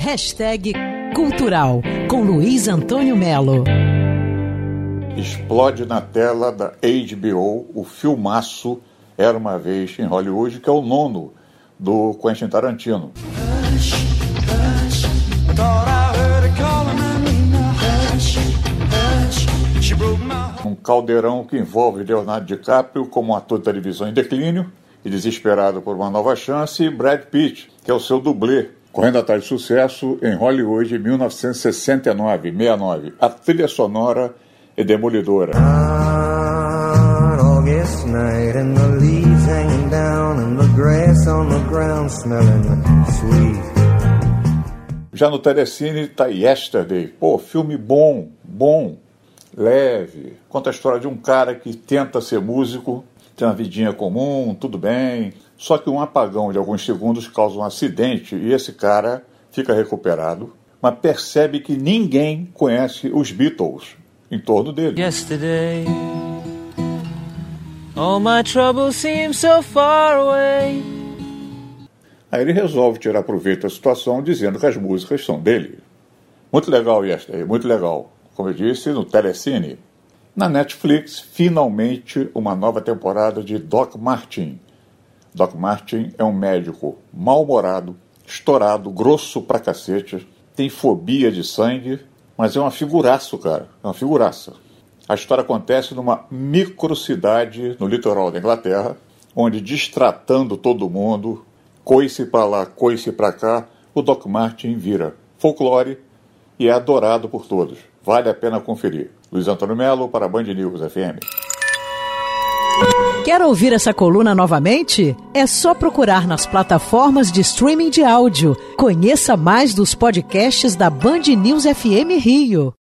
Hashtag Cultural com Luiz Antônio Melo. Explode na tela da HBO o filmaço Era uma Vez em Hollywood, que é o nono do Quentin Tarantino. Um caldeirão que envolve Leonardo DiCaprio como ator de televisão em declínio e desesperado por uma nova chance, e Brad Pitt, que é o seu dublê, correndo atrás de sucesso em Hollywood em 1969-69. A trilha sonora é demolidora. Já no Telecine está Yesterday. Pô, filme bom, bom, leve. Conta a história de um cara que tenta ser músico, tem uma vidinha comum, tudo bem. Só que um apagão de alguns segundos causa um acidente e esse cara fica recuperado, mas percebe que ninguém conhece os Beatles em torno dele. Yesterday, all my troubles seem so far away. Aí ele resolve tirar proveito da situação dizendo que as músicas são dele. Muito legal, Yesterday, muito legal. Como eu disse, no Telecine. Na Netflix, finalmente uma nova temporada de Doc Martin, Doc Martin é um médico mal-humorado, estourado, grosso pra cacete, tem fobia de sangue, mas é uma figuraça, cara. É uma figuraça. A história acontece numa microcidade no litoral da Inglaterra, onde distratando todo mundo, coice para lá, coice para cá, o Doc Martin vira folclore e é adorado por todos. Vale a pena conferir. Luiz Antônio Melo para a Band News FM. Quer ouvir essa coluna novamente? É só procurar nas plataformas de streaming de áudio. Conheça mais dos podcasts da Band News FM Rio.